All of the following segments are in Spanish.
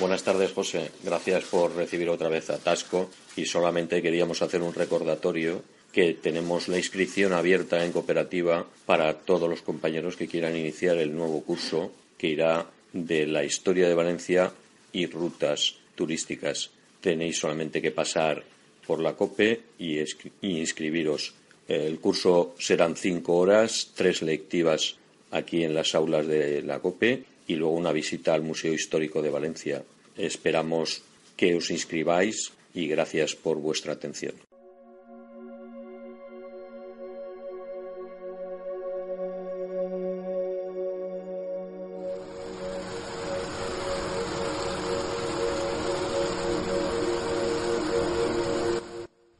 Buenas tardes, José. Gracias por recibir otra vez a Tasco y solamente queríamos hacer un recordatorio que tenemos la inscripción abierta en cooperativa para todos los compañeros que quieran iniciar el nuevo curso que irá de la historia de Valencia y rutas turísticas. Tenéis solamente que pasar por la COPE y, inscribiros. El curso serán cinco horas, tres lectivas aquí en las aulas de la COPE y luego una visita al Museo Histórico de Valencia. Esperamos que os inscribáis y gracias por vuestra atención.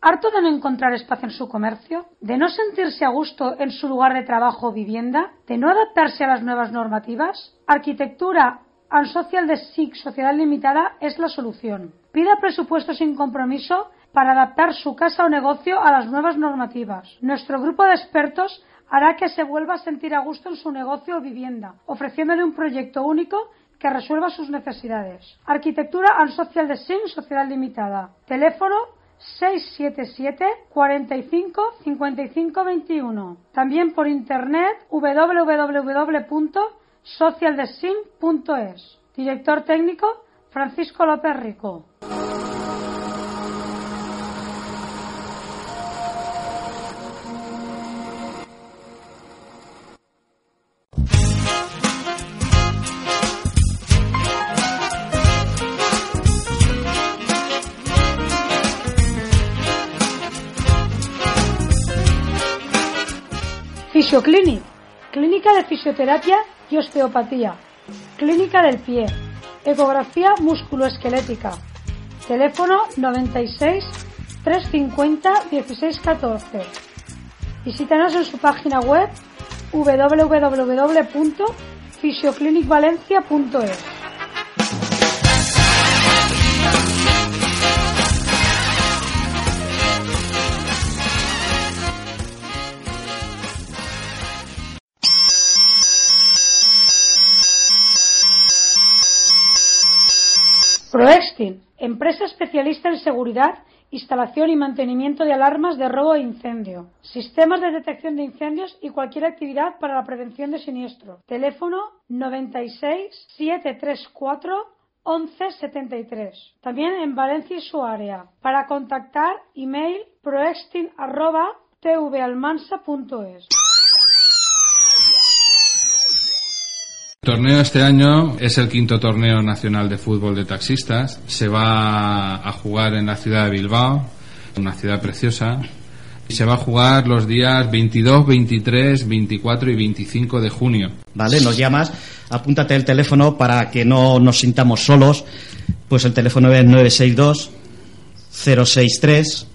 ¿Harto de no encontrar espacio en su comercio? ¿De no sentirse a gusto en su lugar de trabajo o vivienda? ¿De no adaptarse a las nuevas normativas? Arquitectura and Social de SIC Sociedad Limitada es la solución. Pida presupuesto sin compromiso para adaptar su casa o negocio a las nuevas normativas. Nuestro grupo de expertos hará que se vuelva a sentir a gusto en su negocio o vivienda, ofreciéndole un proyecto único que resuelva sus necesidades. Arquitectura and Social Design Sociedad Limitada. Teléfono 677 45 55 21. También por internet www.socialdesign.es. Director técnico Francisco López Rico. Fisioclinic, fisioterapia y osteopatía, clínica del pie, ecografía musculoesquelética, teléfono 96 350 1614. Visítanos en su página web www.fisioclinicvalencia.es. Proextin, empresa especialista en seguridad, instalación y mantenimiento de alarmas de robo e incendio, sistemas de detección de incendios y cualquier actividad para la prevención de siniestro. Teléfono 96 734 1173. También en Valencia y su área. Para contactar, email proextin@tvalmansa.es. El torneo este año es el quinto torneo nacional de fútbol de taxistas. Se va a jugar en la ciudad de Bilbao, una ciudad preciosa. Y se va a jugar los días 22, 23, 24 y 25 de junio. Vale, nos llamas, apúntate el teléfono para que no nos sintamos solos. Pues el teléfono es 962 063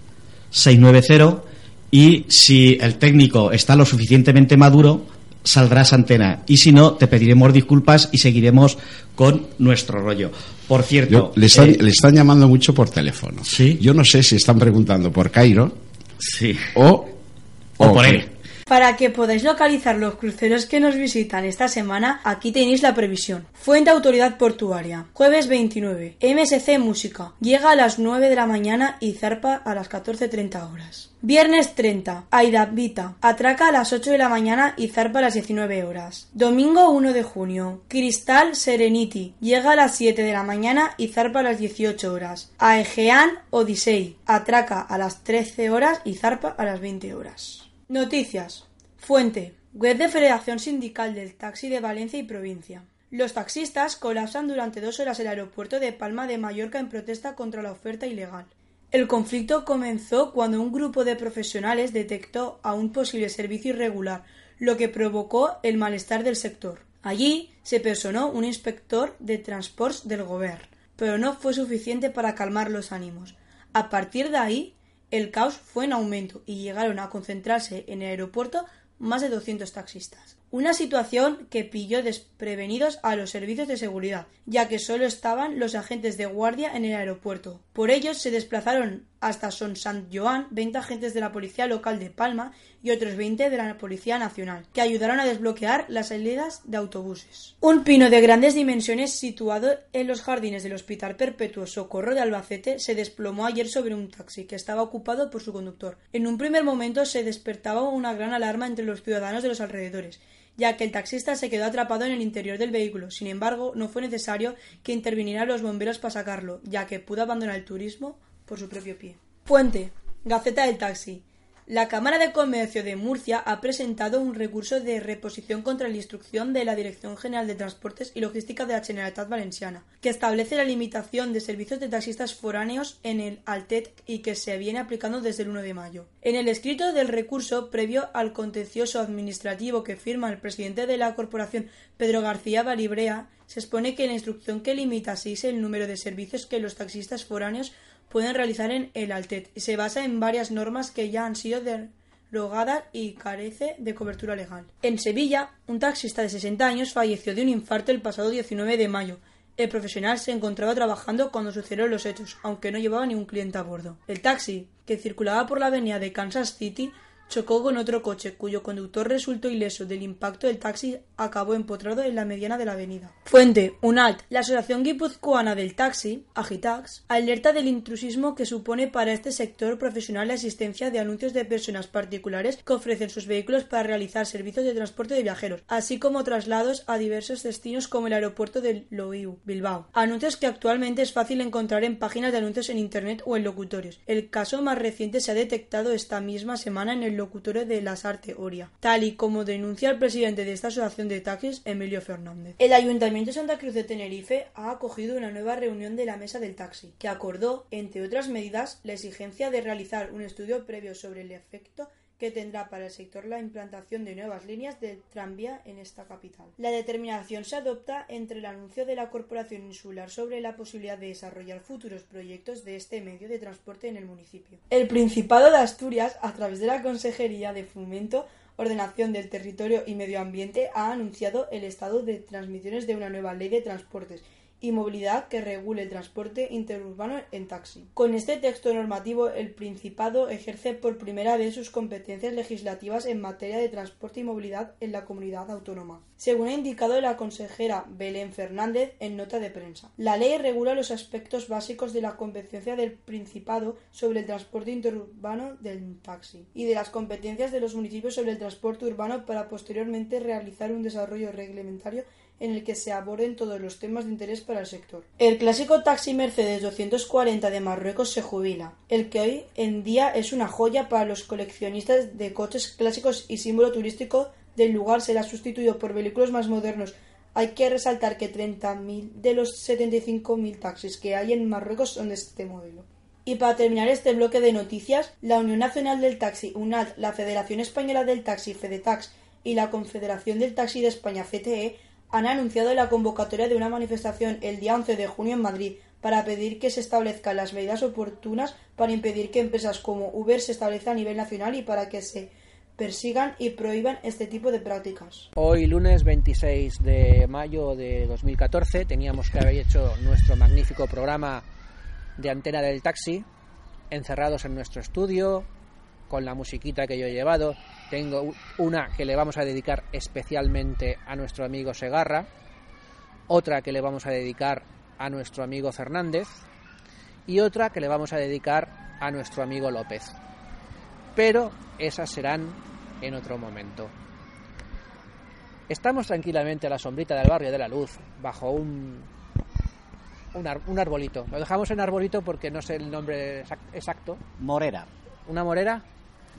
690 y si el técnico está lo suficientemente maduro, saldrás antena. Y si no, te pediremos disculpas y seguiremos con nuestro rollo. Por cierto. Yo- le, están, le están llamando mucho por teléfono. ¿Sí? Yo no sé si están preguntando por Cairo Sí. o. O por él. Para que podáis localizar los cruceros que nos visitan esta semana, aquí tenéis la previsión. Fuente Autoridad Portuaria, jueves 29. MSC Música, llega a las 9 de la mañana y zarpa a las 14.30 horas. Viernes 30. Airabita, atraca a las 8 de la mañana y zarpa a las 19 horas. Domingo 1 de junio. Cristal Serenity, llega a las 7 de la mañana y zarpa a las 18 horas. Aegean Odyssey, atraca a las 13 horas y zarpa a las 20 horas. Noticias. Fuente. Web de Federación Sindical del Taxi de Valencia y Provincia. Los taxistas colapsan durante dos horas el aeropuerto de Palma de Mallorca en protesta contra la oferta ilegal. El conflicto comenzó cuando un grupo de profesionales detectó a un posible servicio irregular, lo que provocó el malestar del sector. Allí se personó un inspector de transportes del gobierno. pero no fue suficiente para calmar los ánimos. A partir de ahí, el caos fue en aumento y llegaron a concentrarse en el aeropuerto más de 200 taxistas. Una situación que pilló desprevenidos a los servicios de seguridad, ya que solo estaban los agentes de guardia en el aeropuerto. Por ello se desplazaron hasta Son Sant Joan 20 agentes de la Policía Local de Palma y otros 20 de la Policía Nacional, que ayudaron a desbloquear las salidas de autobuses. Un pino de grandes dimensiones situado en los jardines del Hospital Perpetuo Socorro de Albacete se desplomó ayer sobre un taxi que estaba ocupado por su conductor. En un primer momento se despertaba una gran alarma entre los ciudadanos de los alrededores, ya que el taxista se quedó atrapado en el interior del vehículo. Sin embargo, no fue necesario que intervinieran los bomberos para sacarlo, ya que pudo abandonar el turismo por su propio pie. Fuente. Gaceta del Taxi. La Cámara de Comercio de Murcia ha presentado un recurso de reposición contra la instrucción de la Dirección General de Transportes y Logística de la Generalitat Valenciana, que establece la limitación de servicios de taxistas foráneos en el Altet y que se viene aplicando desde el 1 de mayo. En el escrito del recurso, previo al contencioso administrativo que firma el presidente de la corporación, Pedro García Balibrea, se expone que la instrucción que limita así el número de servicios que los taxistas foráneos pueden realizar en el Altet se basa en varias normas que ya han sido derogadas y carece de cobertura legal. En Sevilla, un taxista de 60 años falleció de un infarto el pasado 19 de mayo. El profesional se encontraba trabajando cuando sucedieron los hechos, aunque no llevaba ningún cliente a bordo. El taxi, que circulaba por la avenida de Kansas City, chocó con otro coche, cuyo conductor resultó ileso del impacto del taxi acabó empotrado en la mediana de la avenida. Fuente, UNALT. La Asociación Guipuzcoana del Taxi, Agitax, alerta del intrusismo que supone para este sector profesional la existencia de anuncios de personas particulares que ofrecen sus vehículos para realizar servicios de transporte de viajeros, así como traslados a diversos destinos como el aeropuerto de Loiu, Bilbao. Anuncios que actualmente es fácil encontrar en páginas de anuncios en Internet o en locutorios. El caso más reciente se ha detectado esta misma semana en el locutorio de Las Arte Oria, tal y como denuncia el presidente de esta asociación de taxis, Emilio Fernández. El Ayuntamiento de Santa Cruz de Tenerife ha acogido una nueva reunión de la Mesa del Taxi, que acordó, entre otras medidas, la exigencia de realizar un estudio previo sobre el efecto que tendrá para el sector la implantación de nuevas líneas de tranvía en esta capital. La determinación se adopta entre el anuncio de la Corporación Insular sobre la posibilidad de desarrollar futuros proyectos de este medio de transporte en el municipio. El Principado de Asturias, a través de la Consejería de Fomento, Ordenación del Territorio y Medio Ambiente, ha anunciado el estado de transmisiones de una nueva ley de transportes y movilidad que regule el transporte interurbano en taxi. Con este texto normativo, el Principado ejerce por primera vez sus competencias legislativas en materia de transporte y movilidad en la comunidad autónoma, según ha indicado la consejera Belén Fernández en nota de prensa. La ley regula los aspectos básicos de la competencia del Principado sobre el transporte interurbano del taxi y de las competencias de los municipios sobre el transporte urbano para posteriormente realizar un desarrollo reglamentario en el que se aborden todos los temas de interés para el sector. El clásico taxi Mercedes 240 de Marruecos se jubila, el que hoy en día es una joya para los coleccionistas de coches clásicos y símbolo turístico del lugar será sustituido por vehículos más modernos. Hay que resaltar que 30.000 de los 75.000 taxis que hay en Marruecos son de este modelo. Y para terminar este bloque de noticias, la Unión Nacional del Taxi, UNAD, la Federación Española del Taxi, FEDETAX, y la Confederación del Taxi de España, CTE, han anunciado la convocatoria de una manifestación el día 11 de junio en Madrid para pedir que se establezcan las medidas oportunas para impedir que empresas como Uber se establezcan a nivel nacional y para que se persigan y prohíban este tipo de prácticas. Hoy lunes 26 de mayo de 2014 teníamos que haber hecho nuestro magnífico programa de antena del taxi encerrados en nuestro estudio con la musiquita que yo he llevado tengo una que le vamos a dedicar especialmente a nuestro amigo Segarra, otra que le vamos a dedicar a nuestro amigo Fernández y otra que le vamos a dedicar a nuestro amigo López. Pero esas serán en otro momento. Estamos tranquilamente a la sombrita del barrio de la luz, bajo un, un, arbolito. Lo dejamos en arbolito porque no sé el nombre exacto. Morera. ¿Una morera?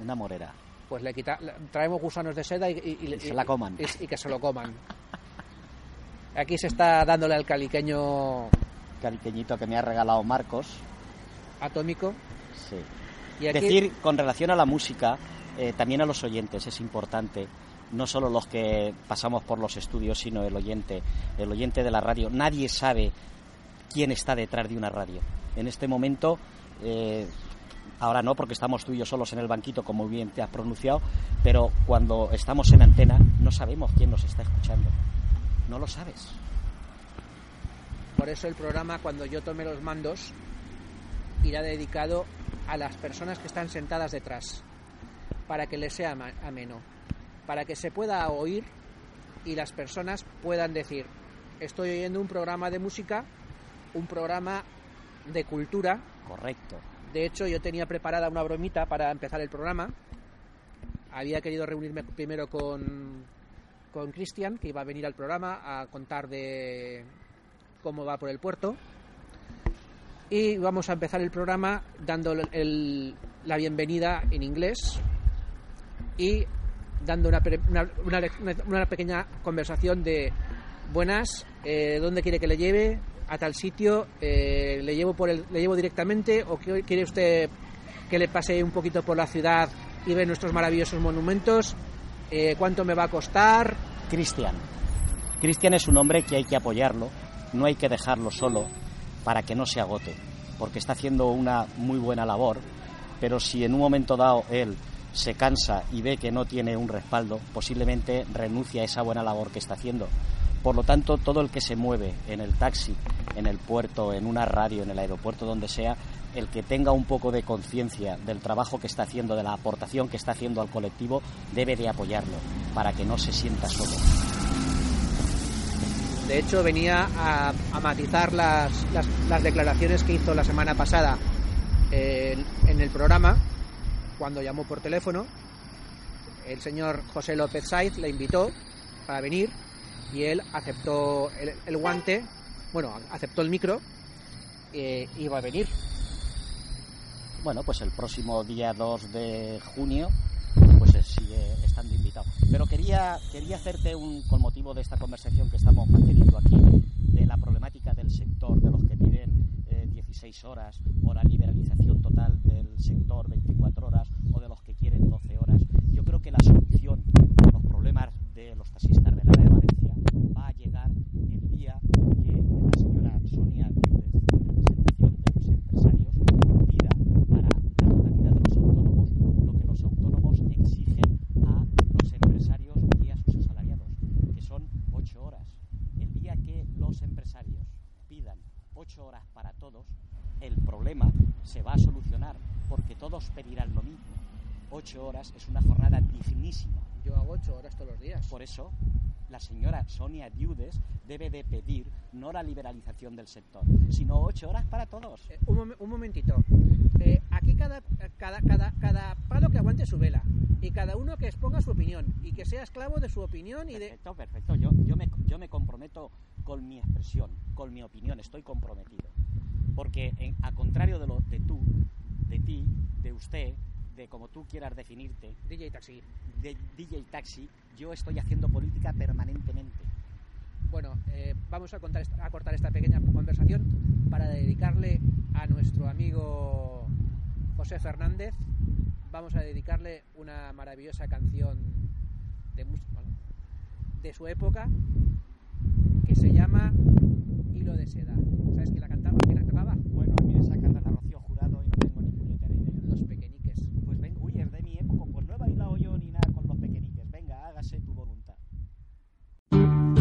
Una morera pues le quita, traemos gusanos de seda y, se la coman. Y, que se lo coman. Aquí se está dándole al caliqueño. Caliqueñito que me ha regalado Marcos. Atómico. Sí. Y Decir con relación a la música, eh, también a los oyentes es importante. No solo los que pasamos por los estudios, sino el oyente, el oyente de la radio. Nadie sabe quién está detrás de una radio. En este momento, eh, ahora no porque estamos tú y yo solos en el banquito, como bien te has pronunciado, pero cuando estamos en antena no sabemos quién nos está escuchando. No lo sabes. Por eso el programa, cuando yo tome los mandos, irá dedicado a las personas que están sentadas detrás, para que les sea ameno, para que se pueda oír y las personas puedan decir, estoy oyendo un programa de música, un programa de cultura. Correcto. De hecho, yo tenía preparada una bromita para empezar el programa. Había querido reunirme primero con con Cristian, que iba a venir al programa a contar de cómo va por el puerto. Y vamos a empezar el programa dando la bienvenida en inglés y dando una, una, pequeña conversación de buenas, eh, dónde quiere que le lleve, a tal sitio, eh, le llevo por el, le llevo directamente o quiere usted que le pase un poquito por la ciudad y ver nuestros maravillosos monumentos, eh, cuánto me va a costar. Cristian. Cristian es un hombre que hay que apoyarlo, no hay que dejarlo solo para que no se agote, porque está haciendo una muy buena labor, pero si en un momento dado él se cansa y ve que no tiene un respaldo, posiblemente renuncia a esa buena labor que está haciendo. Por lo tanto, todo el que se mueve en el taxi, en el puerto, en una radio, en el aeropuerto, donde sea, el que tenga un poco de conciencia del trabajo que está haciendo, de la aportación que está haciendo al colectivo, debe de apoyarlo para que no se sienta solo. De hecho, venía a, matizar las, declaraciones que hizo la semana pasada eh, en el programa, cuando llamó por teléfono. El señor José López Saiz le invitó para venir y él aceptó el, guante, bueno, aceptó el micro e iba a venir. Bueno, pues el próximo día 2 de junio pues sigue estando invitado. Pero quería, quería hacerte un, con motivo de esta conversación que estamos manteniendo aquí, de la problemática del sector, de los que piden 16 eh, horas o la liberalización total del sector 24 horas o de los que quieren 12 horas. Yo creo que la solución a los problemas de los taxistas de la de Valencia va a llegar el día que la señora Sonia Viudes, en representación de los empresarios, pida para la totalidad de los autónomos lo que los autónomos exigen a los empresarios y a sus asalariados, que son 8 horas. El día que los empresarios pidan 8 horas para todos, el problema se va a solucionar porque todos pedirán lo mismo. 8 horas es una jornada dignísima yo hago ocho horas todos los días. Por eso, la señora Sonia Diudes debe de pedir no la liberalización del sector, sino ocho horas para todos. Eh, un, momentito. Eh, aquí cada, cada, cada, cada palo que aguante su vela y cada uno que exponga su opinión y que sea esclavo de su opinión y perfecto, de... Perfecto, Yo, yo, me, yo me comprometo con mi expresión, con mi opinión, estoy comprometido. Porque a contrario de, lo, de tú, de ti, de usted, de como tú quieras definirte, DJ Taxi, de DJ Taxi, yo estoy haciendo política permanentemente. Bueno, eh, vamos a, contar, a cortar esta pequeña conversación para dedicarle a nuestro amigo José Fernández. Vamos a dedicarle una maravillosa canción de, de su época que se llama Hilo de Seda. ¿Sabes quién la cantaba? ¿Quién la cantaba? Bueno, a mí me sacan la Rocío Jurado y no tengo ni puñetera idea. Los pequeñiques. Pues ven, uy, es de mi época, pues no he bailado yo ni nada con los pequeñiques. Venga, hágase tu voluntad. De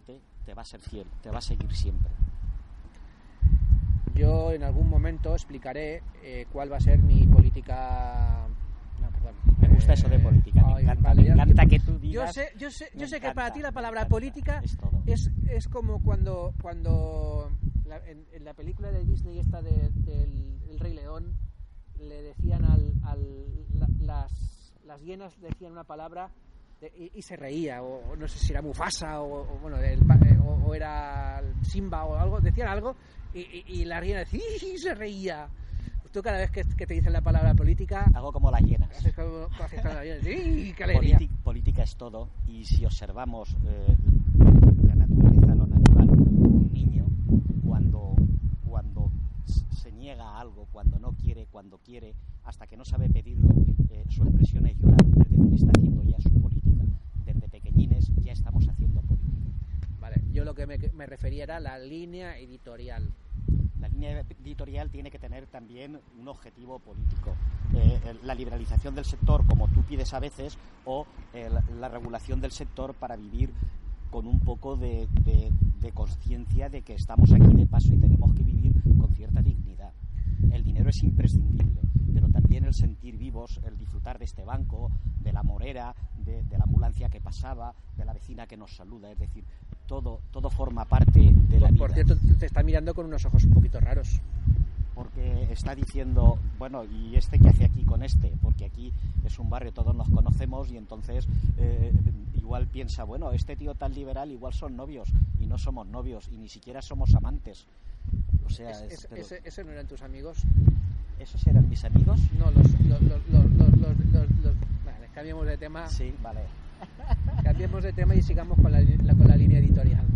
te va a ser fiel, te va a seguir siempre. Yo en algún momento explicaré eh, cuál va a ser mi política. No, perdón. Me gusta eso de Eh, política, me ay, encanta, vale, me encanta yo- que tú Yo digas. sé, yo sé, yo me sé que encanta, para ti la me palabra política es es, es como cuando cuando la- en, en la película de Disney esta de- del El Rey León le decían al, al- la- las, las hienas decían una palabra de- y, y se reía o no sé si era Mufasa o, o, bueno el eh, o, o era Simba o algo decían algo y, y, la hiena decía y se reía tú cada vez que, que te dicen la palabra política Hago como las hienas. haces como, haces como la hiena ¡y qué alegría! Politi- política es todo y si observamos eh, la naturaleza, lo natural, un niño cuando, cuando se niega a algo, cuando no quiere, cuando quiere, hasta que no sabe pedirlo, eh, su expresión es llorar, es decir, está haciendo ya su política. Desde pequeñines ya estamos haciendo política. Vale, yo lo que me, me refería era la línea editorial La línea editorial tiene que tener también un objetivo político. Eh, la liberalización del sector, como tú pides a veces, o eh, la, la regulación del sector para vivir con un poco de, conciencia de que estamos aquí de paso y tenemos que vivir con cierta dignidad. El dinero es imprescindible, pero también el sentir vivos, el disfrutar de este banco, de la morera, de la ambulancia que pasaba, de la vecina que nos saluda, es decir, todo, todo forma parte de la vida por cierto te está mirando con unos ojos un poquito raros porque está diciendo, bueno, ¿y este qué hace aquí con este? Porque aquí es un barrio, todos nos conocemos y entonces eh, igual piensa, bueno, este tío tan liberal igual son novios y no somos novios y ni siquiera somos amantes. O sea, Es- es- es- pero- ese, ese no eran tus amigos ¿esos eran mis amigos? no los los, los, los, vale cambiemos de tema Sí, vale. Cambiemos de tema y sigamos con la, la- con la línea editorial.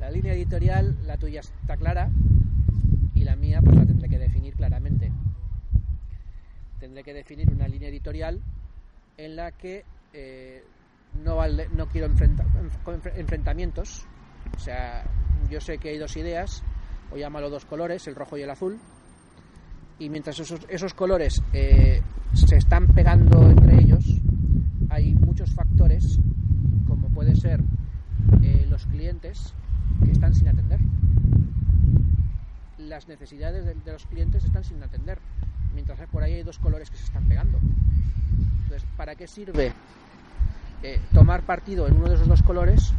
La línea editorial la tuya está clara y la mía pues la tendré que definir claramente. Tendré que definir una línea editorial en la que eh, no, vale- no quiero enfrenta- enf- enfrentamientos. O sea yo sé que hay dos ideas o llámalo dos colores el rojo y el azul y mientras esos, esos colores eh, se están pegando entre ellos hay muchos factores puede ser eh, los clientes que están sin atender las necesidades de, de los clientes están sin atender mientras por ahí hay dos colores que se están pegando entonces para qué sirve eh, tomar partido en uno de esos dos colores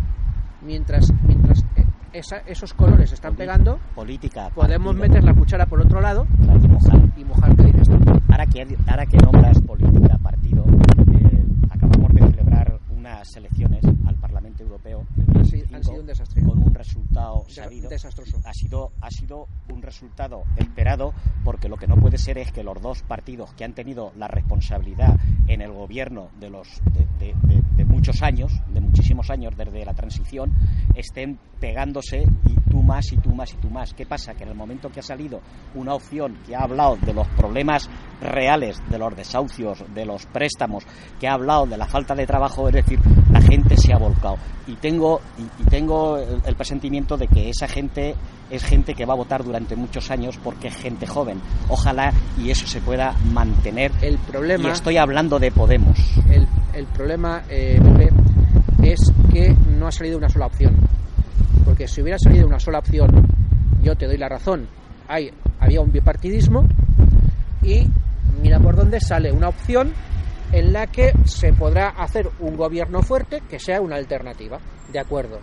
mientras mientras eh, esa- esos colores se están pegando Política. podemos partido, meter la cuchara por otro lado claro, y mojar. y mojar ¿qué dices tú? Ahora que, ahora que nombras política, partido, eh, acabamos de celebrar unas elecciones Parlamento Europeo Han sido- 25, han sido un desastre. con un resultado sabido. desastroso Ha sido, ha sido un resultado esperado porque lo que no puede ser es que los dos partidos que han tenido la responsabilidad en el gobierno de, los, de, de- de- de muchos años, de muchísimos años desde la transición, estén pegándose y tú más y tú más y tú más. ¿Qué pasa? Que en el momento que ha salido una opción que ha hablado de los problemas reales, de los desahucios, de los préstamos, que ha hablado de la falta de trabajo, es decir, la gente se ha volcado. Y tengo, y, tengo el presentimiento de que esa gente es gente que va a votar durante muchos años porque es gente joven. Ojalá y eso se pueda mantener. el Y problema estoy hablando de Podemos. el, el problema eh, Pepe, es que no ha salido una sola opción porque si hubiera salido una sola opción yo te doy la razón hay había un bipartidismo y mira por dónde sale una opción en la que se podrá hacer un gobierno fuerte que sea una alternativa de acuerdo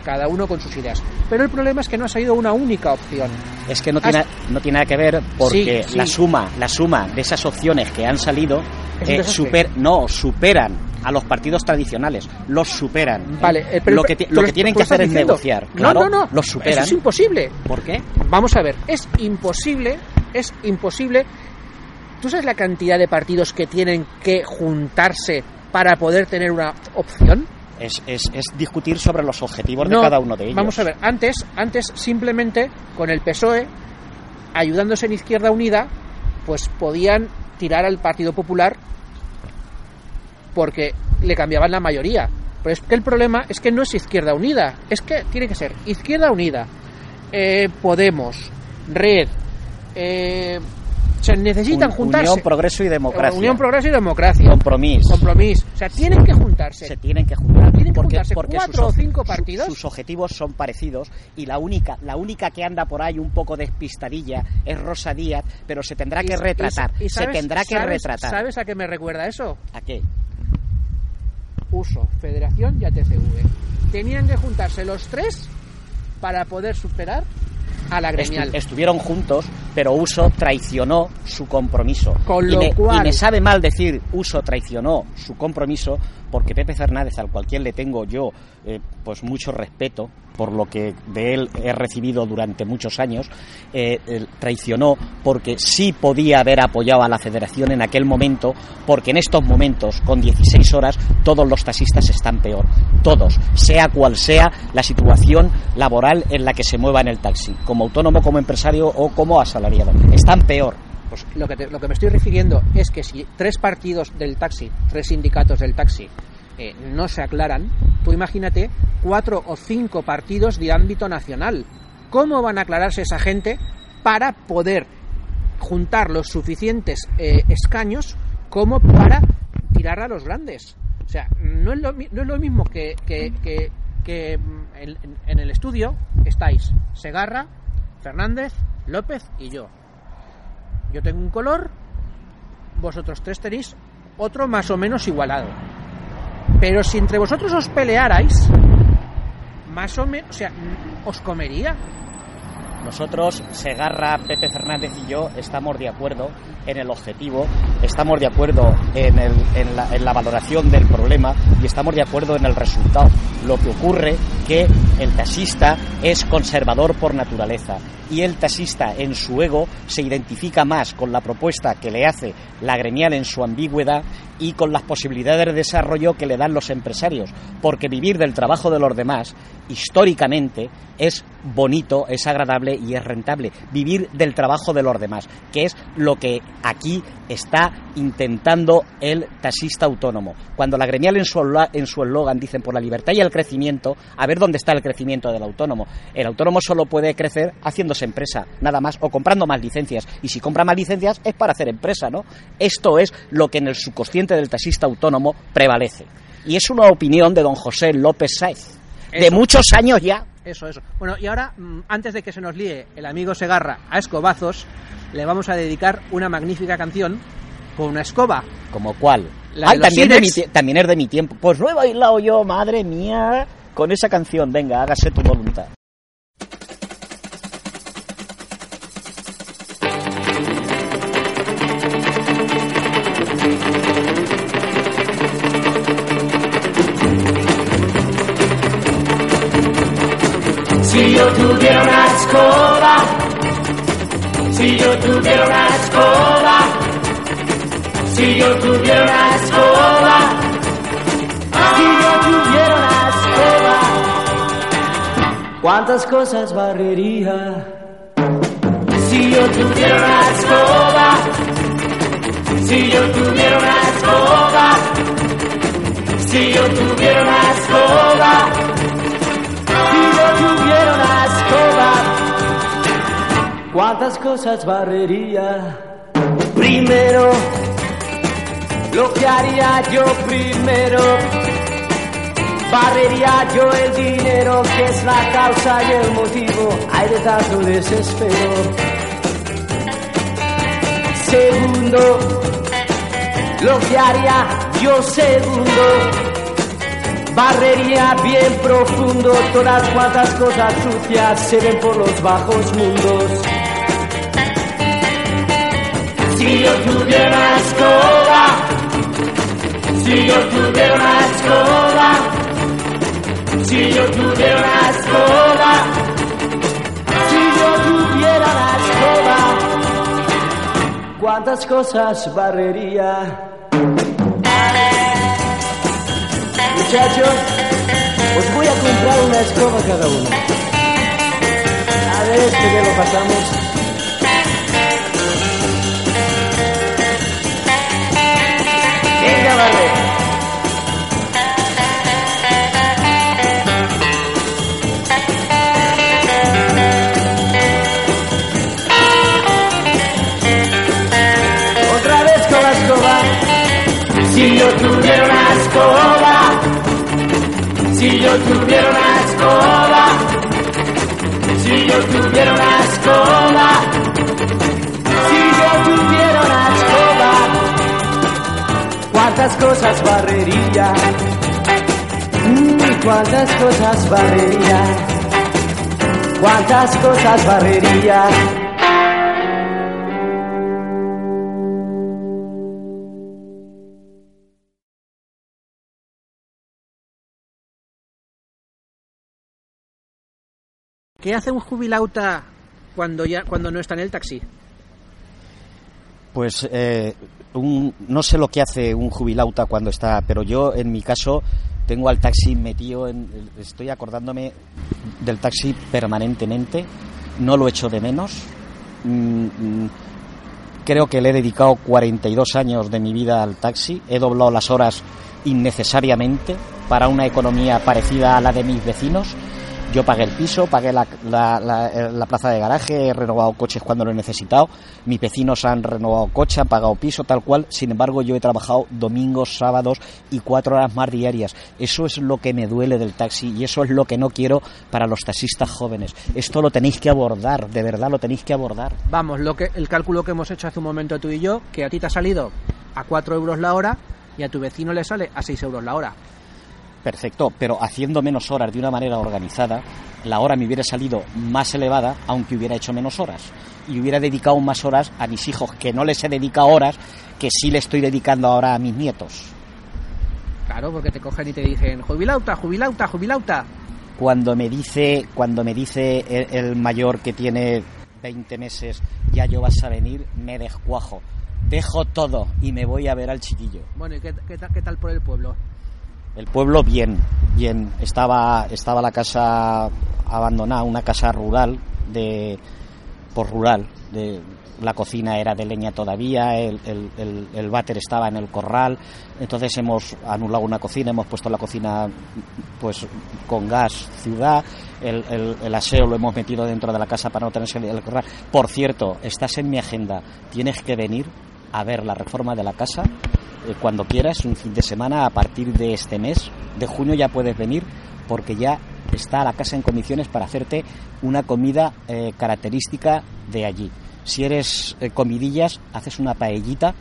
cada uno con sus ideas pero el problema es que no ha salido una única opción Es que no tiene, no tiene nada que ver porque Sí, sí. la suma la suma de esas opciones que han salido eh, super, no superan a los partidos tradicionales, los superan. Vale, eh, pero lo que, lo que tienen que hacer es negociar. No, Claro, no, no. Los superan. Eso es imposible. ¿Por qué? Vamos a ver, es imposible, es imposible. ¿Tú sabes la cantidad de partidos que tienen que juntarse para poder tener una opción? Es, es, es discutir sobre los objetivos No, de cada uno de ellos. Vamos a ver, antes, antes simplemente con el PSOE, ayudándose en Izquierda Unida, pues podían tirar al Partido Popular porque le cambiaban la mayoría. Pero es que el problema es que no es Izquierda Unida, es que tiene que ser Izquierda Unida, eh, Podemos, Red, eh, se necesitan Un- juntarse. Unión, Progreso y Democracia. Unión, Progreso y Democracia. Compromiso. Compromiso. O sea, tienen que juntarse. Se tienen que juntar. Tienen que porque, juntarse porque cuatro sus, o cinco partidos. sus objetivos son parecidos y la única, la única que anda por ahí un poco despistadilla es Rosa Díaz, pero se tendrá que retratar. y- y se tendrá que sabes- retratar. ¿Sabes a qué me recuerda eso? ¿A qué? Uso, Federación y ATCV. Tenían que juntarse los tres para poder superar a la Estu- gremial. estuvieron juntos, pero Uso traicionó su compromiso. Con y, lo me, cual- y me sabe mal decir Uso traicionó su compromiso, porque Pepe Fernández, al cualquier le tengo yo eh, pues mucho respeto por lo que de él he recibido durante muchos años, eh, traicionó porque sí podía haber apoyado a la federación en aquel momento, porque en estos momentos, con 16 horas, todos los taxistas están peor. Todos, sea cual sea la situación laboral en la que se mueva en el taxi, como autónomo, como empresario o como asalariado. Están peor. Pues lo que, me estoy refiriendo es que si tres partidos del taxi, tres sindicatos del taxi, eh, no se aclaran, tú imagínate cuatro o cinco partidos de ámbito nacional. ¿Cómo van a aclararse esa gente para poder juntar los suficientes eh, escaños como para tirar a los grandes? O sea, no es lo, mismo que, mm, en el estudio estáis Segarra, Fernández, López y yo. Yo tengo un color, vosotros tres tenéis otro más o menos igualado. Pero si entre vosotros os pelearais, más o menos, o sea, os comería. Nosotros, Segarra, Pepe Fernández y yo, estamos de acuerdo en el objetivo, estamos de acuerdo en, en la valoración del problema y estamos de acuerdo en el resultado. Lo que ocurre que el taxista es conservador por naturaleza y el taxista en su ego se identifica más con la propuesta que le hace la gremial en su ambigüedad y con las posibilidades de desarrollo que le dan los empresarios, porque vivir del trabajo de los demás históricamente es bonito, es agradable y es rentable. Vivir del trabajo de los demás, que es lo que aquí está intentando el taxista autónomo. Cuando la gremial en su eslogan dicen por la libertad y el crecimiento, a ver dónde está el crecimiento del autónomo. El autónomo solo puede crecer haciéndose empresa, nada más, o comprando más licencias. Y si compra más licencias es para hacer empresa, ¿no? Esto es lo que en el subconsciente del taxista autónomo prevalece. Y es una opinión de don José López Sáez, de Eso. muchos años ya. Eso, eso. Bueno, y ahora, mm, antes de que se nos líe el amigo Segarra a escobazos, le vamos a dedicar una magnífica canción con una escoba. ¿Como cuál? La Ay, también, de mi también es de mi tiempo. Pues no he bailado yo, madre mía, con esa canción. Venga, hágase tu voluntad. Si yo tuviera una escoba, si yo tuviera una escoba, si yo tuviera una escoba, si yo tuviera una escoba, ¿cuántas cosas barrería? Si yo tuviera una escoba, si yo tuviera una escoba, si yo tuviera una escoba. Si yo tuviera una escoba, ¿cuántas cosas barrería? Primero, lo que haría yo primero, barrería yo el dinero que es la causa y el motivo, hay de tanto desespero. Segundo, lo que haría yo segundo. Barrería bien profundo, todas cuantas cosas sucias se ven por los bajos mundos. Si yo tuviera escoba, si yo tuviera una escoba, si yo tuviera una escoba, si yo tuviera una escoba, ¿cuántas cosas barrería? Muchachos. Os voy a comprar una escoba cada uno. A ver este que lo pasamos. Venga, vale. Otra vez con la escoba. Si yo tuviera una escoba, si yo tuviera una escoba, si yo tuviera una escoba, cuántas cosas barrería, Mm, cuántas cosas barrería, cuántas cosas barrería. ¿Qué hace un jubilauta cuando ya cuando no está en el taxi? Pues eh, un- no sé lo que hace un jubilauta cuando está, pero yo en mi caso tengo al taxi metido en. Estoy acordándome del taxi permanentemente, no lo echo de menos. Mm, mm, creo que le he dedicado 42 años de mi vida al taxi, he doblado las horas innecesariamente para una economía parecida a la de mis vecinos. Yo pagué el piso, pagué la, la- eh, la plaza de garaje, he renovado coches cuando lo he necesitado, mis vecinos han renovado coche, han pagado piso, tal cual. Sin embargo, yo he trabajado domingos, sábados y cuatro horas más diarias. Eso es lo que me duele del taxi y eso es lo que no quiero para los taxistas jóvenes. Esto lo tenéis que abordar, de verdad lo tenéis que abordar. Vamos, lo que el cálculo que hemos hecho hace un momento tú y yo, que a ti te ha salido a 4 euros la hora y a tu vecino le sale a 6 euros la hora. Perfecto, pero haciendo menos horas de una manera organizada, la hora me hubiera salido más elevada, aunque hubiera hecho menos horas. Y hubiera dedicado más horas a mis hijos, que no les he dedicado horas, que sí le estoy dedicando ahora a mis nietos. Claro, porque te cogen y te dicen, jubilauta, jubilauta, jubilauta. Cuando me dice, cuando me dice el, el mayor que tiene 20 meses, ya yo vas a venir, me descuajo. Dejo todo y me voy a ver al chiquillo. Bueno, ¿y qué, qué qué tal por el pueblo? El pueblo bien, bien. Estaba, estaba la casa abandonada, una casa rural de por rural. De, la cocina era de leña todavía, el, el, el, el váter estaba en el corral. Entonces hemos anulado una cocina, hemos puesto la cocina pues con gas ciudad. El, el, el aseo lo hemos metido dentro de la casa para no tener que salir del corral. Por cierto, estás en mi agenda. Tienes que venir a ver la reforma de la casa eh, cuando quieras, un fin de semana, a partir de este mes, de junio ya puedes venir porque ya está la casa en condiciones para hacerte una comida eh, característica de allí. Si eres eh, comidillas, haces una paellita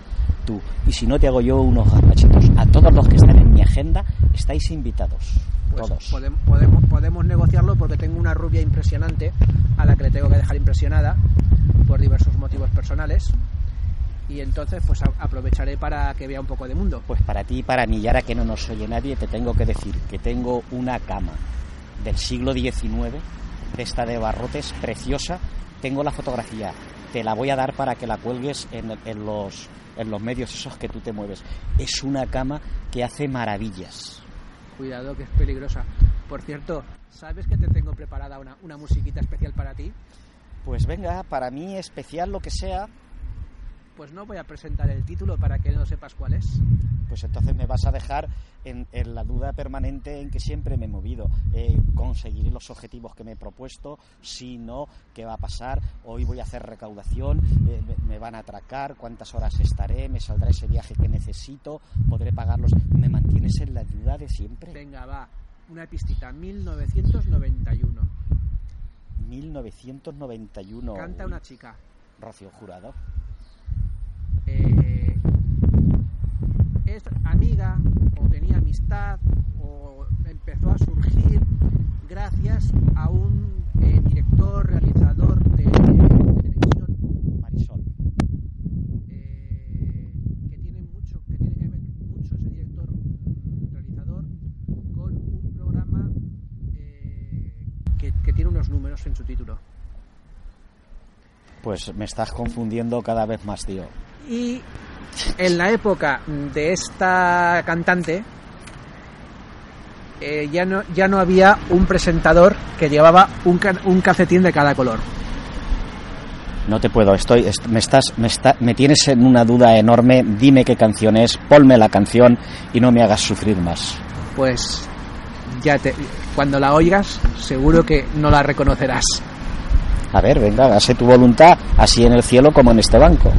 tú. Y si no, te hago yo unos gazpachitos. A todos los que están en mi agenda, estáis invitados. Pues todos. podem- podemos, podemos negociarlo porque tengo una rubia impresionante a la que le tengo que dejar impresionada por diversos motivos personales. Y entonces pues aprovecharé para que vea un poco de mundo. Pues para ti y para mí, y ahora que no nos oye nadie, te tengo que decir que tengo una cama del siglo XIX, de esta de barrotes, preciosa. Tengo la fotografía, te la voy a dar para que la cuelgues en, en los, en los medios esos que tú te mueves. Es una cama que hace maravillas. Cuidado que es peligrosa. Por cierto, ¿sabes que te tengo preparada una, una musiquita especial para ti? Pues venga, para mí especial lo que sea, Pues no voy a presentar el título para que no sepas cuál es. pues entonces me vas a dejar en, en la duda permanente en que siempre me he movido. Eh, conseguiré los objetivos que me he propuesto, si no, ¿qué va a pasar? Hoy voy a hacer recaudación, eh, me, me van a atracar, cuántas horas estaré, me saldrá ese viaje que necesito, podré pagarlos. ¿Me mantienes en la duda de siempre? Venga, va. Una pistita. 1991. 1991. Canta una chica. Rocío Jurado. Eh, es amiga o tenía amistad o empezó a surgir gracias a un eh, director, realizador de televisión Marisol. eh, que tiene mucho que tiene que ver mucho ese director mm, realizador con un programa eh, que, que tiene unos números en su título Pues me estás confundiendo cada vez más, tío. y en la época de esta cantante eh, ya, no, ya no había un presentador que llevaba un, un calcetín de cada color. No te puedo, estoy, est- me estás, me está, me tienes en una duda enorme. Dime qué canción es, ponme la canción y no me hagas sufrir más. Pues ya te, cuando la oigas, seguro que no la reconocerás. A ver, venga, hágase tu voluntad, así en el cielo como en este banco.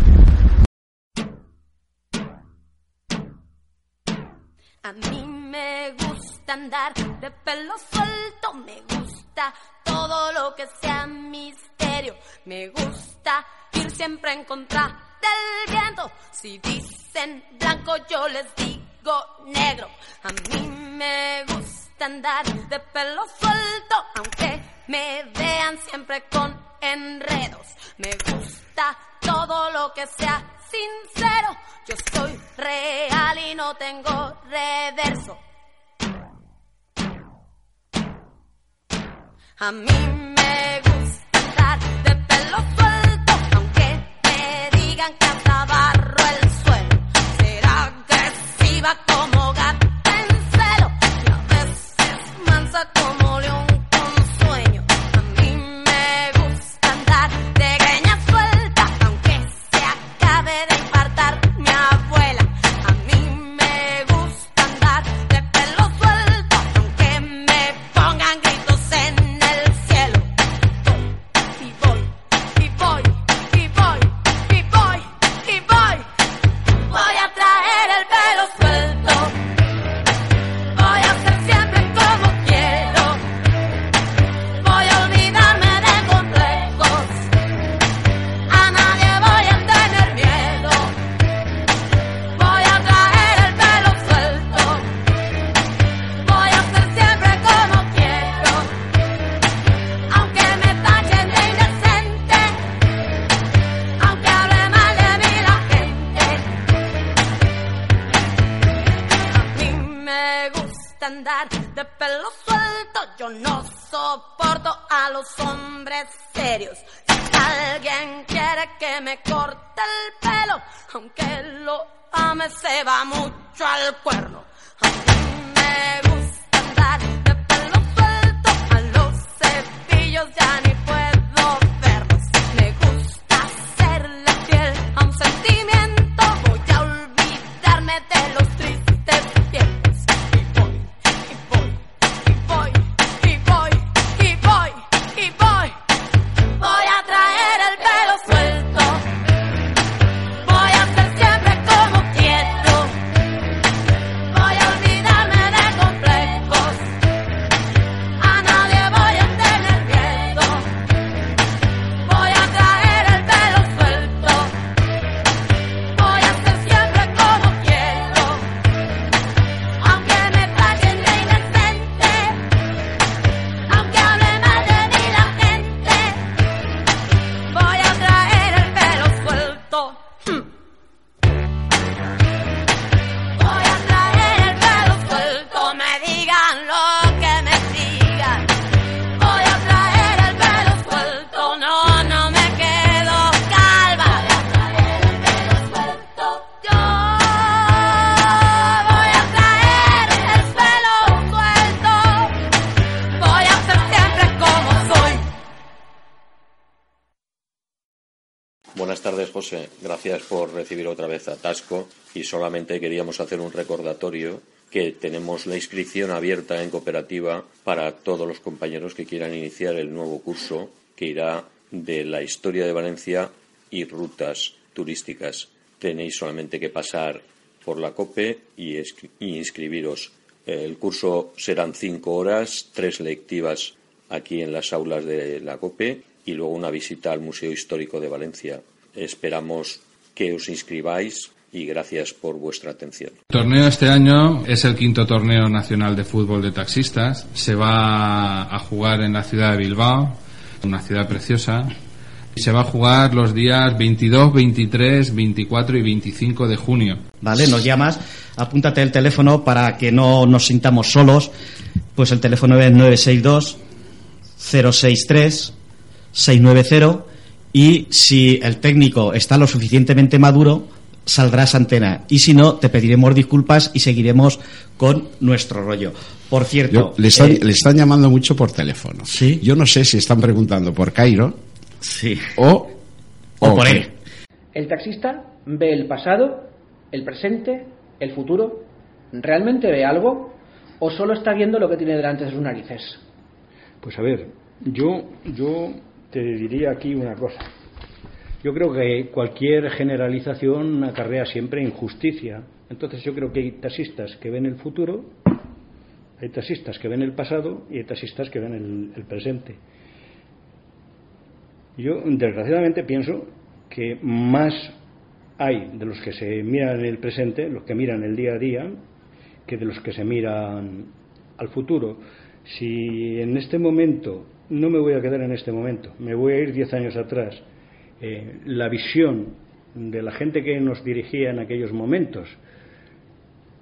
Gusta andar de pelo suelto, me gusta todo lo que sea misterio, me gusta ir siempre en contra del viento. Si dicen blanco, yo les digo negro. A mí me gusta andar de pelo suelto, aunque me vean siempre con enredos. Me gusta todo lo que sea sincero. Yo soy real y no tengo reverso. A mí me gusta andar de pelo suelto, aunque me digan que hasta barro el suelo. Ser agresiva como gata mucho al cuerno. Gracias por recibir otra vez a Tasco y solamente queríamos hacer un recordatorio que tenemos la inscripción abierta en cooperativa para todos los compañeros que quieran iniciar el nuevo curso que irá de la historia de Valencia y rutas turísticas. Tenéis solamente que pasar por la COPE y, inscribiros. El curso serán cinco horas, tres lectivas aquí en las aulas de la COPE y luego una visita al Museo Histórico de Valencia. Esperamos que os inscribáis y gracias por vuestra atención. El torneo este año es el quinto torneo nacional de fútbol de taxistas. Se va a jugar en la ciudad de Bilbao, una ciudad preciosa. Y se va a jugar los días 22, 23, 24 y 25 de junio. ¿Vale? Nos llamas, apúntate el teléfono para que no nos sintamos solos. Pues el teléfono es 962 063 690 y si el técnico está lo suficientemente maduro, saldrás antena. Y si no, te pediremos disculpas y seguiremos con nuestro rollo. Por cierto, Yo- le, están, eh, le están llamando mucho por teléfono. ¿Sí? Yo no sé si están preguntando por Cairo sí. o, O por él. El taxista ve el pasado, el presente, el futuro. ¿Realmente ve algo? ¿O solo está viendo lo que tiene delante de sus narices? Pues a ver, yo, yo te diría aquí una cosa. Yo creo que cualquier generalización acarrea siempre injusticia. Entonces yo creo que hay taxistas que ven el futuro, hay taxistas que ven el pasado y hay taxistas que ven el, el presente. Yo desgraciadamente pienso que más hay de los que se miran el presente, los que miran el día a día, que de los que se miran al futuro. Si en este momento, no me voy a quedar en este momento, me voy a ir diez años atrás, eh, la visión de la gente que nos dirigía en aquellos momentos,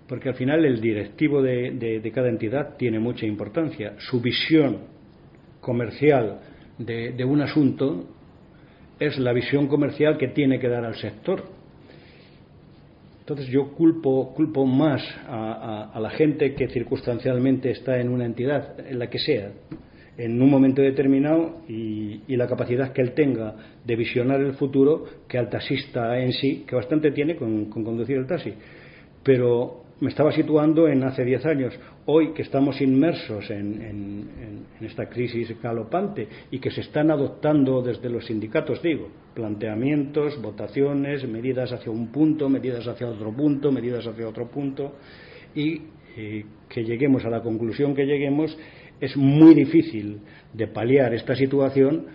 porque al final el directivo de, cada entidad tiene mucha importancia, su visión comercial de, un asunto es la visión comercial que tiene que dar al sector. Entonces yo culpo, culpo más a, a- a la gente que circunstancialmente está en una entidad, en la que sea, en un momento determinado y, y la capacidad que él tenga de visionar el futuro que al taxista en sí, que bastante tiene con, con conducir el taxi. Pero me estaba situando en hace 10 años. Hoy que estamos inmersos en- en esta crisis galopante y que se están adoptando desde los sindicatos, digo, planteamientos, votaciones, medidas hacia un punto, medidas hacia otro punto, medidas hacia otro punto, y eh, que lleguemos a la conclusión que lleguemos, es muy difícil de paliar esta situación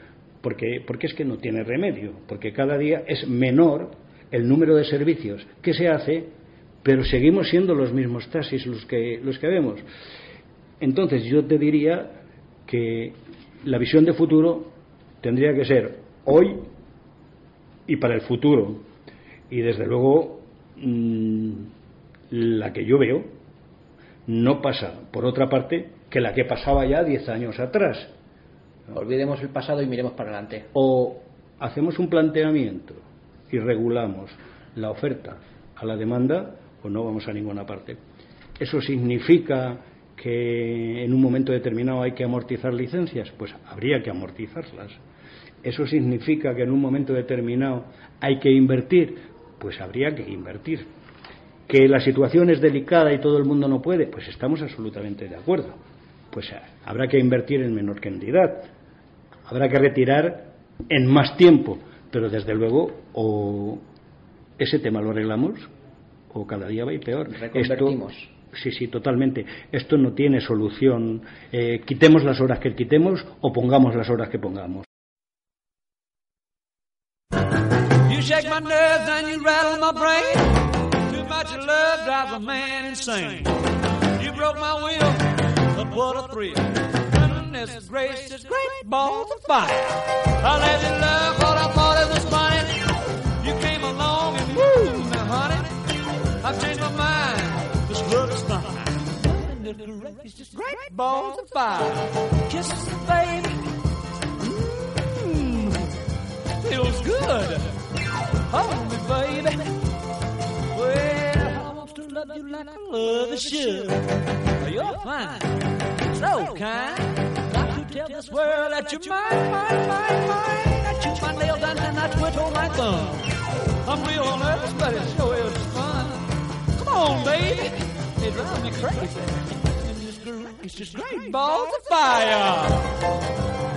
porque, porque es que no tiene remedio, porque cada día es menor el número de servicios que se hace, pero seguimos siendo los mismos taxis los que, los que vemos. Entonces yo te diría que la visión de futuro tendría que ser hoy y para el futuro. Y desde luego mm, la que yo veo no pasa, por otra parte, que la que pasaba ya 10 años atrás. Olvidemos el pasado y miremos para adelante. O hacemos un planteamiento y regulamos la oferta a la demanda o no vamos a ninguna parte. ¿Eso significa que en un momento determinado hay que amortizar licencias? Pues habría que amortizarlas. ¿Eso significa que en un momento determinado hay que invertir? Pues habría que invertir. ¿Que la situación es delicada y todo el mundo no puede? Pues estamos absolutamente de acuerdo. Pues eh, habrá que invertir en menor cantidad. Habrá que retirar en más tiempo. Pero desde luego, o ese tema lo arreglamos, o cada día va a ir peor. Esto- sí, sí, totalmente. Esto no tiene solución. Eh, quitemos las horas que quitemos o pongamos las horas que pongamos. You shake my nerves and you rattle my brain. Too much love drives a man insane. You broke my will, but what a thrill. Goodness gracious, great balls of fire. I let you love what I thought it was funny. You came along and woo, now honey, I've changed my mind. This love is fine. Goodness gracious, great balls of fire. Kisses, baby. Mmm, feels good. Hold me, baby. Well, love you like I love a should. You're fine, so kind. Got to tell this world that you're mine, mine, mine, mine. I chew my nails and I twiddle my thumb. I'm real nervous, but it sure is fun. Come on, baby. It drives me crazy. It's just great balls of fire.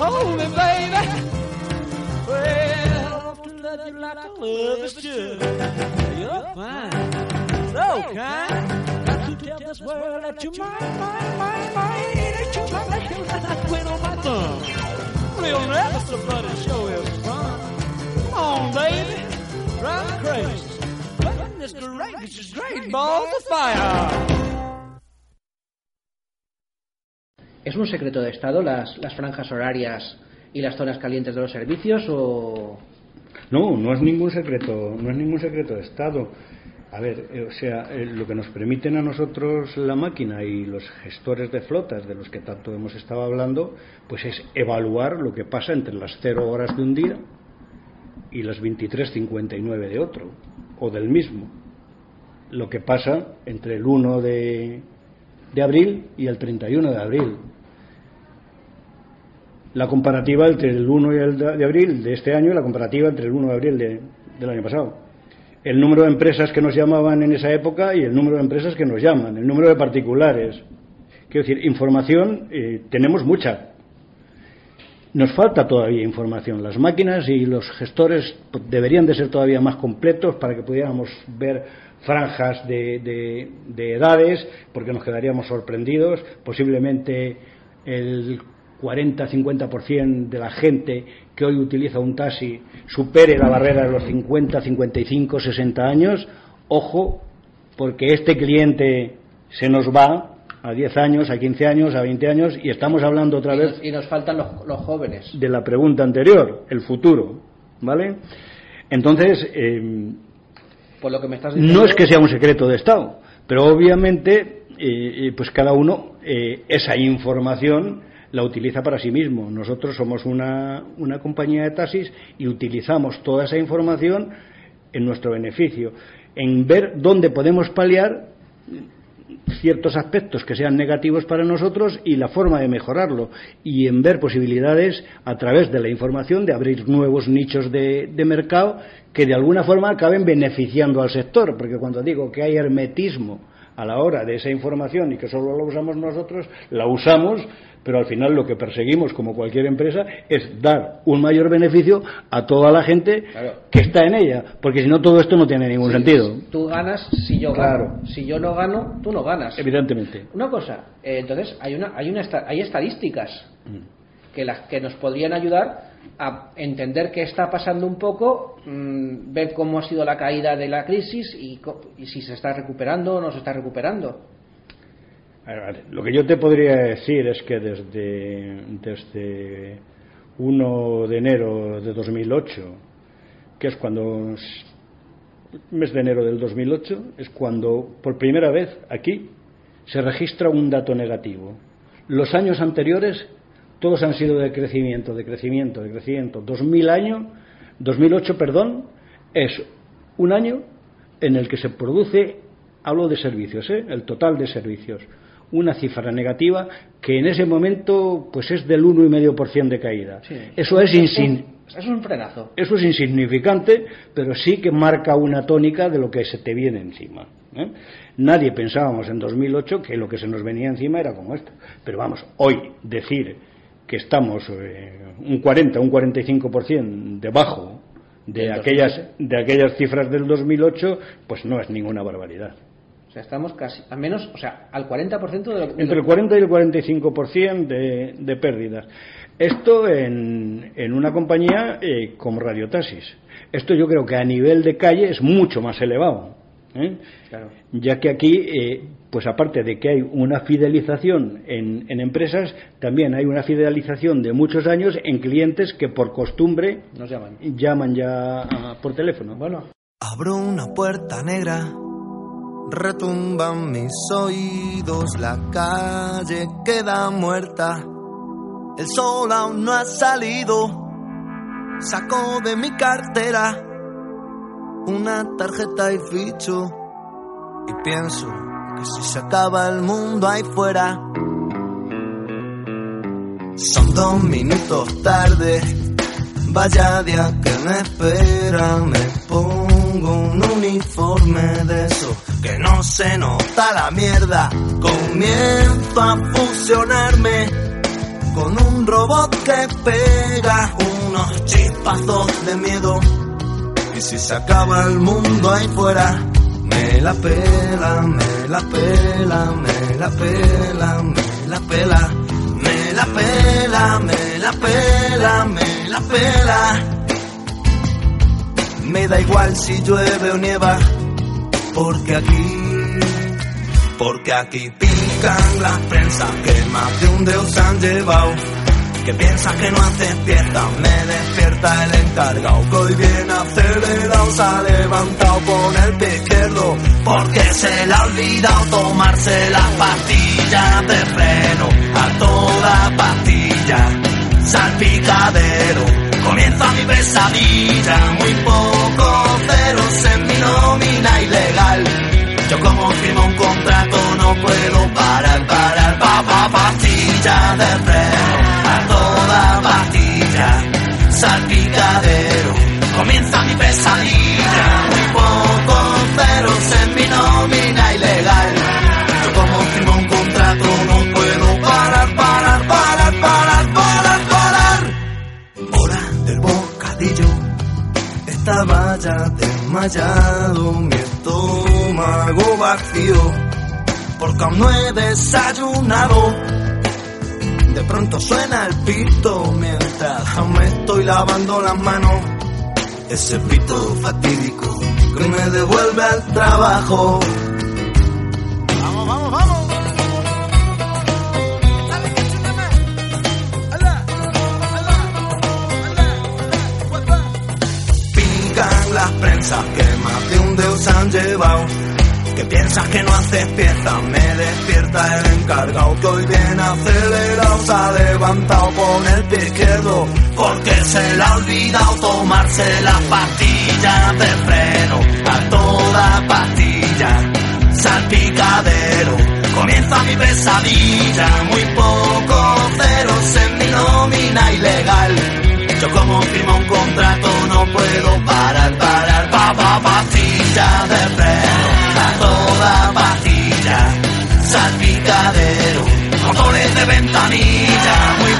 Hold me, baby. Well, to love you like I love is should. You're fine, so kind. Got to tell this world that you're mine, mine, mine, mine. That you my nails and I quit on my thumb. Real but it sure is fun. Come on, baby. Drive me crazy. Goodness is great. This is great. Balls of fire. ¿Es un secreto de Estado las, las franjas horarias y las zonas calientes de los servicios o...? No, no es ningún secreto, no es ningún secreto de Estado. A ver, eh, o sea, eh, lo que nos permiten a nosotros la máquina y los gestores de flotas de los que tanto hemos estado hablando, pues es evaluar lo que pasa entre las cero horas de un día y las 23.59 de otro, o del mismo. Lo que pasa entre el 1 de, de abril y el 31 de abril. La comparativa entre el 1 y el de abril de este año y la comparativa entre el 1 de abril de- del año pasado. El número de empresas que nos llamaban en esa época y el número de empresas que nos llaman, el número de particulares. Quiero decir, información eh, tenemos mucha. Nos falta todavía información. Las máquinas y los gestores deberían de ser todavía más completos para que pudiéramos ver franjas de, de- de edades, porque nos quedaríamos sorprendidos. Posiblemente el 40-50% de la gente que hoy utiliza un taxi supere la barrera de los 50, 55, 60 años. Ojo, porque este cliente se nos va a 10 años, a 15 años, a 20 años y estamos hablando otra Y vez nos, y nos faltan los, los jóvenes. de la pregunta anterior, el futuro, ¿vale? Entonces, eh, Por lo que me estás diciendo... no es que sea un secreto de Estado, pero obviamente, eh, eh, pues cada uno eh, esa información la utiliza para sí mismo. Nosotros somos una, una compañía de taxis y utilizamos toda esa información en nuestro beneficio, en ver dónde podemos paliar ciertos aspectos que sean negativos para nosotros y la forma de mejorarlo. Y en ver posibilidades a través de la información de abrir nuevos nichos de, mercado que de alguna forma acaben beneficiando al sector. Porque cuando digo que hay hermetismo a la hora de esa información y que solo la usamos nosotros, la usamos, pero al final lo que perseguimos como cualquier empresa es dar un mayor beneficio a toda la gente Claro. que está en ella, porque si no todo esto no tiene ningún sentido. Tú ganas si yo Claro. gano. Si yo no gano, tú no ganas. Evidentemente. Una cosa, eh, entonces hay una, hay una, hay estadísticas Mm. que las que nos podrían ayudar a entender qué está pasando un poco, mm, ver cómo ha sido la caída de la crisis y, y si se está recuperando o no se está recuperando. Vale. Lo que yo te podría decir es que desde, desde 1 de enero de 2008, que es cuando, mes de enero del 2008, es cuando por primera vez aquí se registra un dato negativo. Los años anteriores todos han sido de crecimiento, de crecimiento, de crecimiento. 2000 año, 2008, perdón, es un año en el que se produce, hablo de servicios, ¿eh? el total de servicios, una cifra negativa que en ese momento pues es del 1,5% de caída. Eso es insin- Eso es un frenazo. eso es insignificante, pero sí que marca una tónica de lo que se te viene encima. ¿eh? Nadie pensábamos en 2008 que lo que se nos venía encima era como esto. Pero vamos, hoy decir que estamos eh, un 40, un 45% debajo de aquellas, de aquellas cifras del 2008, pues no es ninguna barbaridad. O sea, estamos casi, al menos, o sea, al 40% de lo de Entre el 40 y el 45% de, de pérdidas. Esto en, en una compañía eh, como Radiotaxis. Esto yo creo que a nivel de calle es mucho más elevado. ¿eh? Claro. Ya que aquí, eh, pues aparte de que hay una fidelización en, en empresas, también hay una fidelización de muchos años en clientes que por costumbre Nos llaman. llaman ya por teléfono. Bueno, Abro una puerta negra, retumban mis oídos, la calle queda muerta, el sol aún no ha salido, saco de mi cartera una tarjeta y ficho. Y pienso que si se acaba el mundo ahí fuera, son dos minutos tarde. Vaya día que me espera, me pongo un uniforme de eso que no se nota la mierda. Comienzo a fusionarme con un robot que pega unos chispazos de miedo. Y si se acaba el mundo ahí fuera, me la pela, me la pela, me la pela, me la pela. Me la pela, me la pela, me la pela. Me da igual si llueve o nieva, porque aquí, porque aquí pican las prensas que más de un deus han llevado. Que piensas que no haces fiesta, me despierta el encargado que hoy viene acelerado, se ha levantado con el pie izquierdo, porque se le ha olvidado tomarse las pastillas de freno, a toda pastilla, salpicadero, comienza mi pesadilla, muy poco ceros en mi nómina ilegal. Yo como firmo un contrato no puedo parar, parar, pa, pa, pastilla de freno, a toda pastilla, salpicadero, comienza mi pesadilla, muy poco ceros en mi nómina ilegal. Estaba ya desmayado, mi estómago vacío, porque aún no he desayunado. De pronto suena el pito mientras me estoy lavando las manos. Ese pito fatídico que me devuelve al trabajo. Vamos, vamos, vamos. Las prensas que más de un deus han llevado. Que piensas que no haces fiesta, me despierta el encargado que hoy viene acelerado, se ha levantado con el pie izquierdo, porque se le ha olvidado tomarse las pastillas de freno, a toda pastilla, salpicadero, comienza mi pesadilla, muy poco ceros en mi nómina ilegal. Yo como firmo un contrato no puedo parar, parar, pa, pa, pastilla de freno, a toda pastilla, salpicadero, motores de ventanilla, muy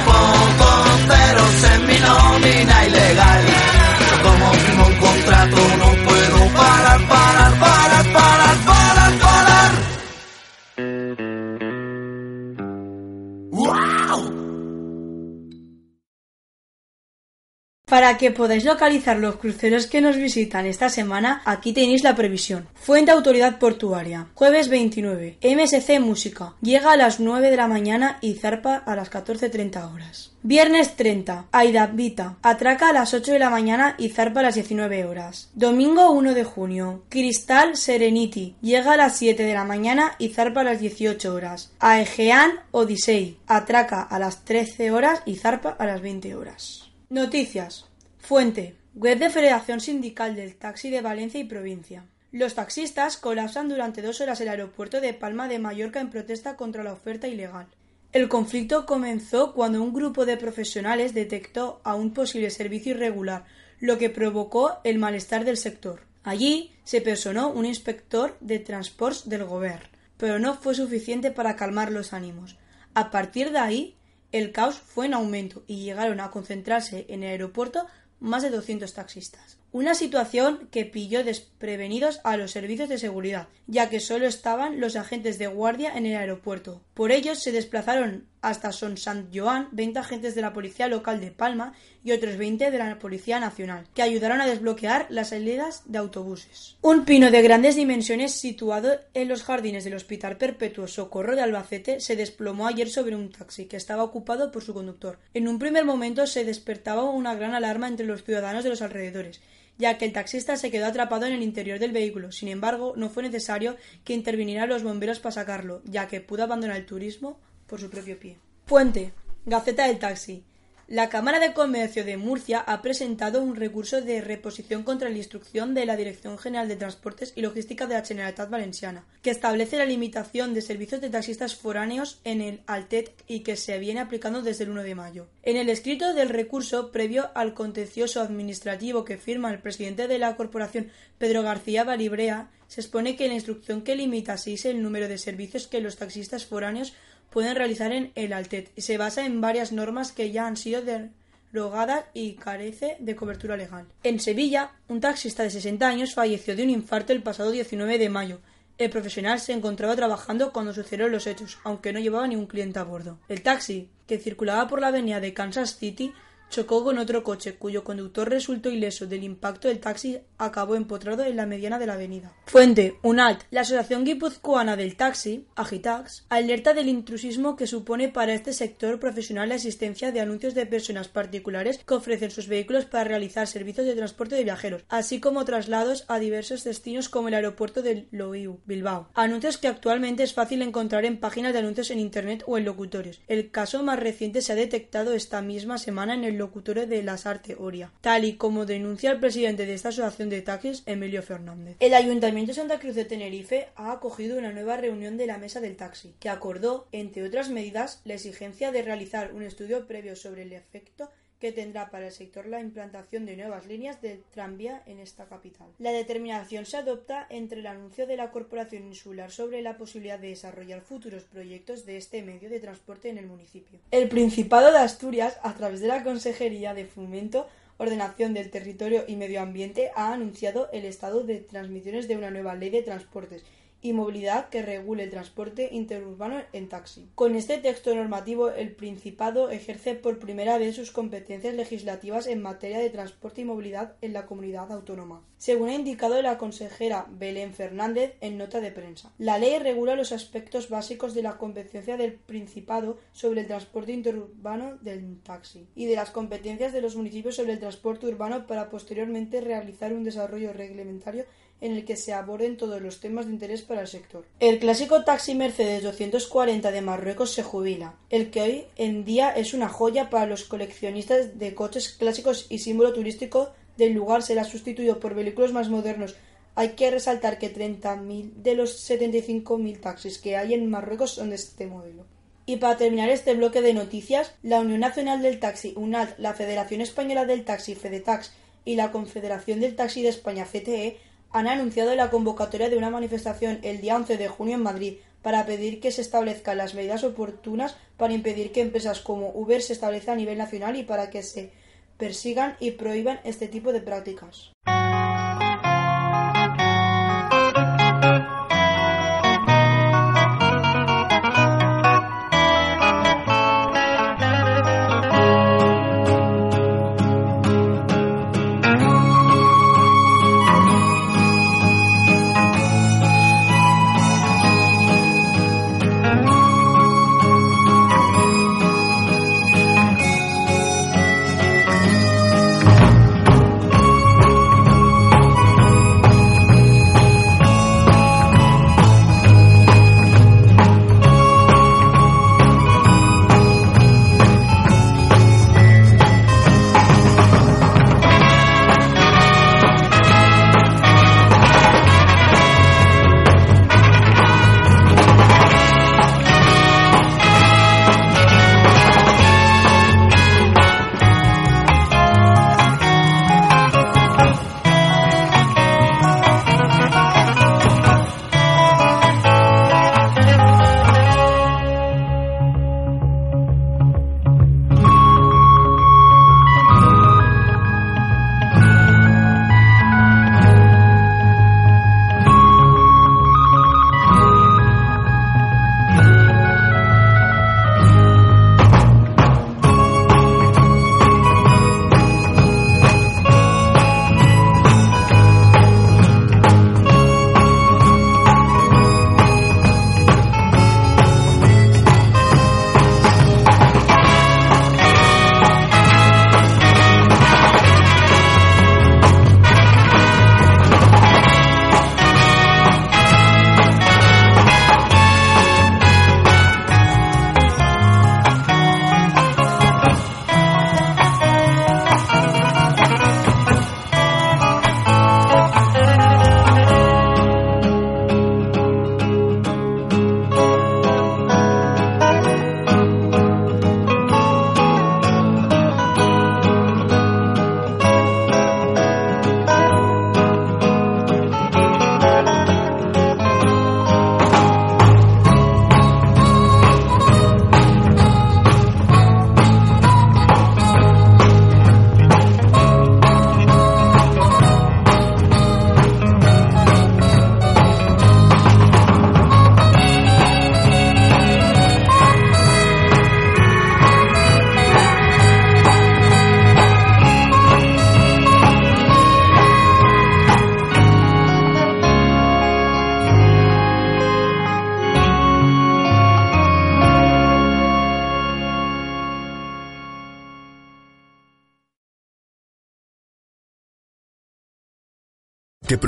Que podáis localizar los cruceros que nos visitan esta semana, aquí tenéis la previsión. Fuente Autoridad Portuaria. Jueves 29. MSC Música. Llega a las 9 de la mañana y zarpa a las 14.30 horas. Viernes 30. Aida Vita. Atraca a las 8 de la mañana y zarpa a las 19 horas. Domingo 1 de junio. Cristal Serenity. Llega a las 7 de la mañana y zarpa a las 18 horas. Aegean Odyssey. Atraca a las 13 horas y zarpa a las 20 horas. Noticias. Fuente. Web de Federación Sindical del Taxi de Valencia y Provincia. Los taxistas colapsan durante dos horas el aeropuerto de Palma de Mallorca en protesta contra la oferta ilegal. El conflicto comenzó cuando un grupo de profesionales detectó a un posible servicio irregular, lo que provocó el malestar del sector. Allí se personó un inspector de transportes del gobierno, pero no fue suficiente para calmar los ánimos. A partir de ahí, el caos fue en aumento y llegaron a concentrarse en el aeropuerto más de 200 taxistas. Una situación que pilló desprevenidos a los servicios de seguridad, ya que solo estaban los agentes de guardia en el aeropuerto. Por ello se desplazaron hasta Son Sant Joan 20 agentes de la Policía Local de Palma y otros 20 de la Policía Nacional, que ayudaron a desbloquear las salidas de autobuses. Un pino de grandes dimensiones situado en los jardines del Hospital Perpetuo Socorro de Albacete se desplomó ayer sobre un taxi que estaba ocupado por su conductor. En un primer momento se despertaba una gran alarma entre los ciudadanos de los alrededores, ya que el taxista se quedó atrapado en el interior del vehículo. Sin embargo, no fue necesario que intervinieran los bomberos para sacarlo, ya que pudo abandonar el turismo por su propio pie. Puente. Gaceta del Taxi. La Cámara de Comercio de Murcia ha presentado un recurso de reposición contra la instrucción de la Dirección General de Transportes y Logística de la Generalitat Valenciana, que establece la limitación de servicios de taxistas foráneos en el Altet y que se viene aplicando desde el 1 de mayo. En el escrito del recurso, previo al contencioso administrativo que firma el presidente de la corporación, Pedro García Balibrea, se expone que la instrucción que limita así el número de servicios que los taxistas foráneos pueden realizar en el Altet y se basa en varias normas que ya han sido derogadas y carece de cobertura legal. En Sevilla, un taxista de 60 años falleció de un infarto el pasado 19 de mayo. El profesional se encontraba trabajando cuando sucedieron los hechos, aunque no llevaba ningún cliente a bordo. El taxi, que circulaba por la avenida de Kansas City, chocó con otro coche cuyo conductor resultó ileso del impacto del taxi acabó empotrado en la mediana de la avenida. Fuente, UNALT. La Asociación Guipuzcoana del Taxi, Agitax, alerta del intrusismo que supone para este sector profesional la existencia de anuncios de personas particulares que ofrecen sus vehículos para realizar servicios de transporte de viajeros, así como traslados a diversos destinos como el aeropuerto de Loiu, Bilbao. Anuncios que actualmente es fácil encontrar en páginas de anuncios en Internet o en locutorios. El caso más reciente se ha detectado esta misma semana en el locutorio de Las Arte Oria, tal y como denuncia el presidente de esta asociación de taxis, Emilio Fernández. El Ayuntamiento de Santa Cruz de Tenerife ha acogido una nueva reunión de la Mesa del Taxi, que acordó, entre otras medidas, la exigencia de realizar un estudio previo sobre el efecto que tendrá para el sector la implantación de nuevas líneas de tranvía en esta capital. La determinación se adopta entre el anuncio de la Corporación Insular sobre la posibilidad de desarrollar futuros proyectos de este medio de transporte en el municipio. El Principado de Asturias, a través de la Consejería de Fomento, Ordenación del Territorio y Medio Ambiente, ha anunciado el estado de transmisiones de una nueva ley de transportes y movilidad que regule el transporte interurbano en taxi. Con este texto normativo, el Principado ejerce por primera vez sus competencias legislativas en materia de transporte y movilidad en la comunidad autónoma, según ha indicado la consejera Belén Fernández en nota de prensa. La ley regula los aspectos básicos de la competencia del Principado sobre el transporte interurbano del taxi y de las competencias de los municipios sobre el transporte urbano para posteriormente realizar un desarrollo reglamentario en el que se aborden todos los temas de interés para el sector. El clásico taxi Mercedes 240 de Marruecos se jubila, el que hoy en día es una joya para los coleccionistas de coches clásicos y símbolo turístico del lugar será sustituido por vehículos más modernos. Hay que resaltar que 30.000 de los 75.000 taxis que hay en Marruecos son de este modelo. Y para terminar este bloque de noticias, la Unión Nacional del Taxi, UNAD, la Federación Española del Taxi, FEDETAX, y la Confederación del Taxi de España, CTE, han anunciado la convocatoria de una manifestación el día 11 de junio en Madrid para pedir que se establezcan las medidas oportunas para impedir que empresas como Uber se establezcan a nivel nacional y para que se persigan y prohíban este tipo de prácticas.